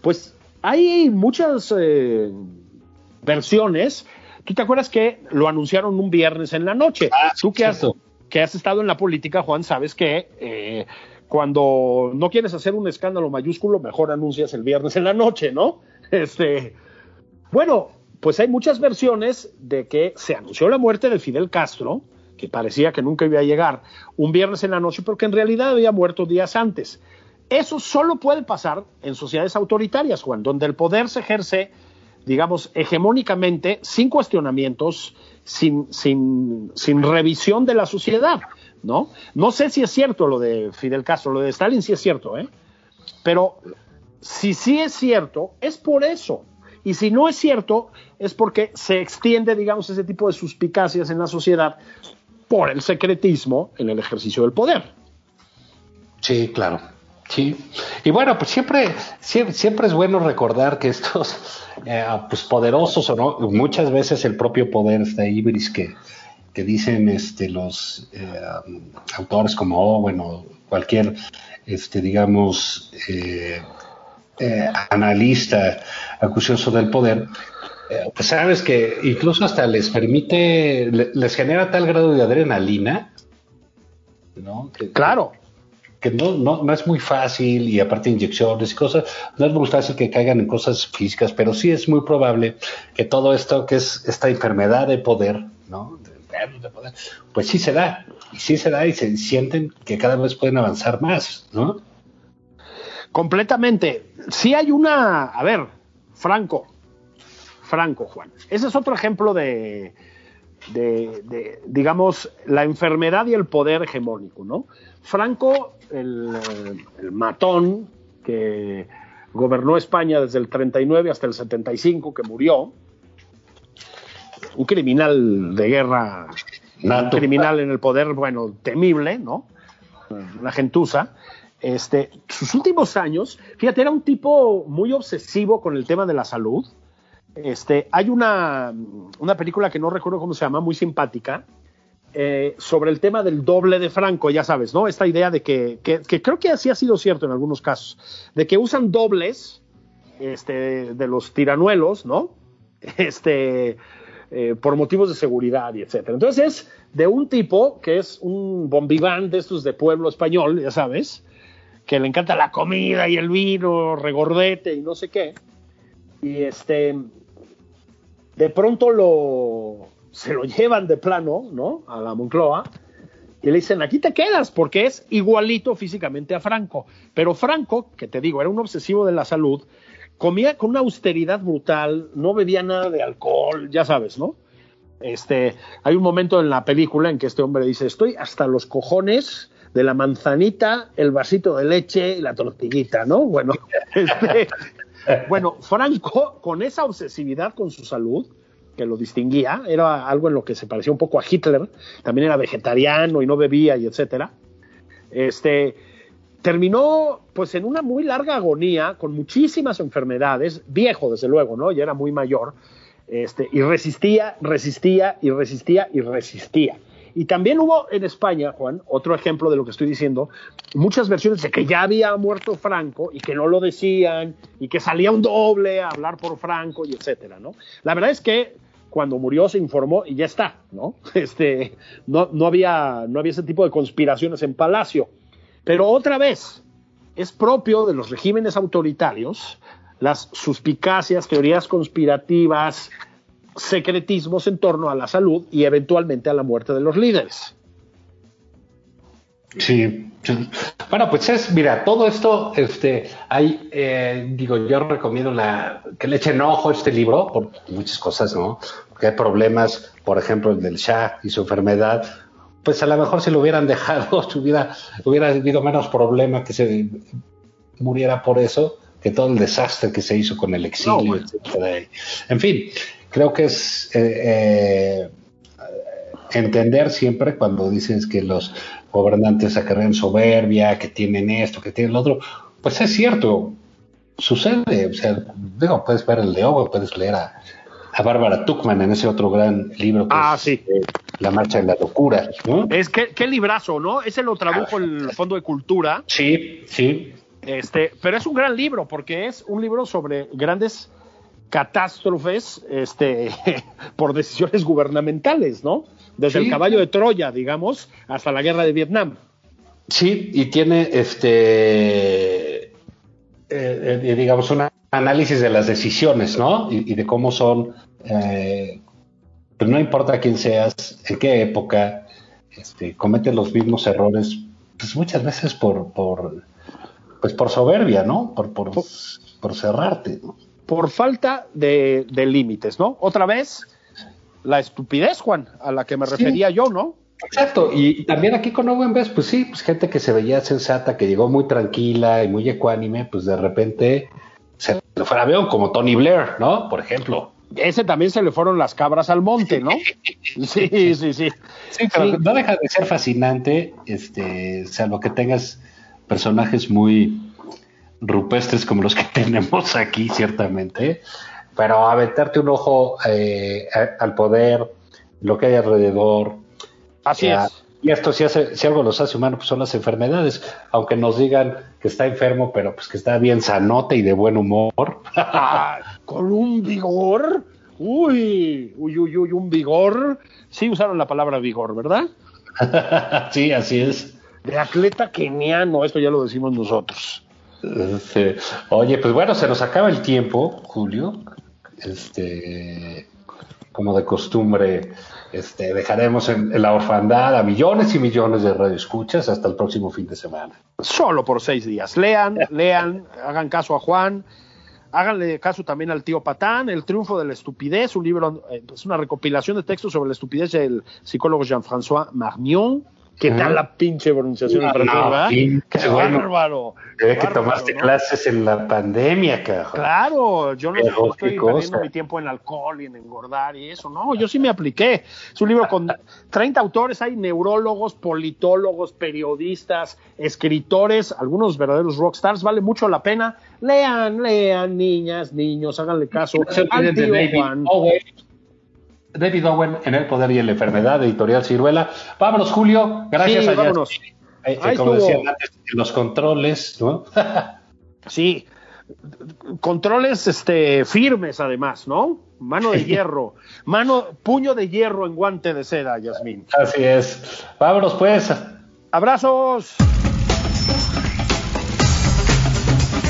Pues hay muchas eh, versiones. ¿Tú te acuerdas que lo anunciaron un viernes en la noche? Ah, Tú que has, que has, estado en la política, Juan, sabes que eh, cuando no quieres hacer un escándalo mayúsculo, mejor anuncias el viernes en la noche, ¿no? Este, bueno, pues hay muchas versiones de que se anunció la muerte de Fidel Castro que parecía que nunca iba a llegar, un viernes en la noche, porque en realidad había muerto días antes. Eso solo puede pasar en sociedades autoritarias, Juan, donde el poder se ejerce, digamos, hegemónicamente, sin cuestionamientos, sin, sin, sin revisión de la sociedad, ¿no? No sé si es cierto lo de Fidel Castro, lo de Stalin sí es cierto, ¿eh? Pero si sí es cierto, es por eso. Y si no es cierto, es porque se extiende, digamos, ese tipo de suspicacias en la sociedad por el secretismo en el ejercicio del poder. Sí, claro. Sí. Y bueno, pues siempre, siempre, es bueno recordar que estos eh, pues poderosos o no, muchas veces el propio poder está ibris que, que dicen este, los eh, autores como Owen o cualquier, este, digamos, eh, analista acucioso del poder, eh, pues sabes que incluso hasta les permite, les genera tal grado de adrenalina, ¿no? claro. No, no, no es muy fácil y aparte inyecciones y cosas, no es muy fácil que caigan en cosas físicas, pero sí es muy probable que todo esto, que es esta enfermedad de poder, ¿no? de poder. Pues sí se da, y sí se da, y se sienten que cada vez pueden avanzar más, ¿no? Completamente. Sí hay una, a ver, Franco, Franco, Juan. Ese es otro ejemplo de, de, digamos, la enfermedad y el poder hegemónico, ¿no? Franco, el, el, matón que gobernó España desde el 39 hasta el 75, que murió, un criminal de guerra, un criminal en el poder, bueno, temible, ¿no? Una gentuza. Este, sus últimos años, fíjate, era un tipo muy obsesivo con el tema de la salud. Este, hay una, una película que no recuerdo cómo se llama, muy simpática, eh, sobre el tema del doble de Franco, ya sabes, ¿no? Esta idea de que, que, creo que así ha sido cierto en algunos casos, de que usan dobles este, de los tiranuelos, ¿no? Este, eh, por motivos de seguridad y etcétera. Entonces de un tipo que es un bombiván de estos de pueblo español, ya sabes, que le encanta la comida y el vino, regordete y no sé qué. Y este, de pronto lo, se lo llevan de plano, ¿no? A la Moncloa. Y le dicen, aquí te quedas, porque es igualito físicamente a Franco. Pero Franco, que te digo, era un obsesivo de la salud, comía con una austeridad brutal, no bebía nada de alcohol, ya sabes, ¿no? Este, hay un momento en la película en que este hombre dice, estoy hasta los cojones de la manzanita, el vasito de leche y la tortillita, ¿no? Bueno, este, bueno, Franco, con esa obsesividad con su salud, que lo distinguía, era algo en lo que se parecía un poco a Hitler, también era vegetariano y no bebía y etcétera. Este, terminó pues en una muy larga agonía, con muchísimas enfermedades, viejo desde luego, ¿no? Ya era muy mayor, este, y resistía, resistía y resistía y resistía. Y también hubo en España, Juan, otro ejemplo de lo que estoy diciendo, muchas versiones de que ya había muerto Franco y que no lo decían y que salía un doble a hablar por Franco y etcétera, ¿no? La verdad es que cuando murió se informó y ya está, ¿no? Este, no, no, había, no había ese tipo de conspiraciones en Palacio. Pero otra vez, es propio de los regímenes autoritarios las suspicacias, teorías conspirativas, secretismos en torno a la salud y eventualmente a la muerte de los líderes. Sí, bueno, pues es, mira, todo esto, este, hay, eh, digo, yo recomiendo la, que le echen ojo a este libro por muchas cosas, ¿no? Porque hay problemas, por ejemplo, el del Shah y su enfermedad, pues a lo mejor si lo hubieran dejado, hubiera, hubiera habido menos problema que se muriera por eso, que todo el desastre que se hizo con el exilio, En fin, creo que es eh, eh, entender siempre cuando dices que los gobernantes acarrean soberbia, que tienen esto, que tienen lo otro, pues es cierto, sucede, o sea, digo, puedes ver el de Ogo, puedes leer a, a Bárbara Tuckman en ese otro gran libro que ah, es sí. La Marcha de la Locura. Es que, qué librazo, ¿no? Ese lo tradujo ah. el Fondo de Cultura. Sí, sí. Este, pero es un gran libro porque es un libro sobre grandes catástrofes este, por decisiones gubernamentales, ¿no? Desde el caballo de Troya, digamos, hasta la guerra de Vietnam. Sí, y tiene este, eh, eh, digamos, un análisis de las decisiones, ¿no? Y, de cómo son, eh, pues no importa quién seas, en qué época, este, cometen los mismos errores, pues muchas veces por, por pues por soberbia, ¿no? Por, por, por cerrarte, ¿no? Por falta de, límites, ¿no? Otra vez, la estupidez, Juan, a la que me refería yo, ¿no? Exacto, y, también aquí con Owen Best, pues sí, pues gente que se veía sensata, que llegó muy tranquila y muy ecuánime, pues de repente se le fue al avión, como Tony Blair, ¿no? Por ejemplo. Ese también se le fueron las cabras al monte, ¿no? sí, sí, sí. Sí, pero no deja de ser fascinante, este, salvo que tengas personajes muy rupestres como los que tenemos aquí, ciertamente, pero aventarte un ojo eh, al poder, lo que hay alrededor. Así es. Y esto si, hace, si algo los hace humanos, pues son las enfermedades, aunque nos digan que está enfermo, pero pues que está bien sanote y de buen humor. Ah, con un vigor. Uy, uy, uy, uy, un vigor. Sí usaron la palabra vigor, ¿verdad? sí, así es de atleta keniano, esto ya lo decimos nosotros. Oye, pues bueno, se nos acaba el tiempo, Julio. Este, como de costumbre, este, dejaremos en, la orfandad a millones y millones de radioescuchas hasta el próximo fin de semana. Solo por seis días. Lean, lean, hagan caso a Juan, háganle caso también al tío Patán, El triunfo de la estupidez, un libro, eh, es una recopilación de textos sobre la estupidez del psicólogo Jean-François Marmion ¿Qué tal la pinche pronunciación no, no, ¡Qué bárbaro! que tomaste clases en la pandemia, carajo. Claro, yo no, estoy perdiendo mi tiempo en alcohol y en engordar y eso. No, yo sí me apliqué. Es un libro con 30 autores, hay neurólogos, politólogos, periodistas, escritores, algunos verdaderos rockstars. Vale mucho la pena. Lean, lean, niñas, niños, háganle caso. al tío Juan. David Owen en El Poder y en la Enfermedad, editorial Ciruela. Vámonos, Julio. Gracias sí, a vámonos. Eh, eh, como decían antes, los controles, ¿no? sí. Controles este, firmes, además, ¿no? Mano de hierro. Mano, puño de hierro en guante de seda, Yasmín. Así es. Vámonos, pues. Abrazos.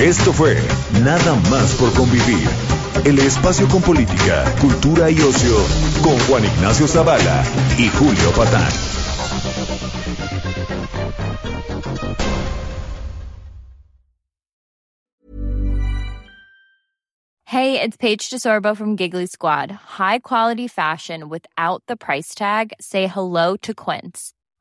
Esto fue Nada más por convivir el espacio con política, cultura y ocio con Juan Ignacio Zavala y Julio Patán. Hey, it's Paige DeSorbo from Giggly Squad. High quality fashion without the price tag. Say hello to Quince.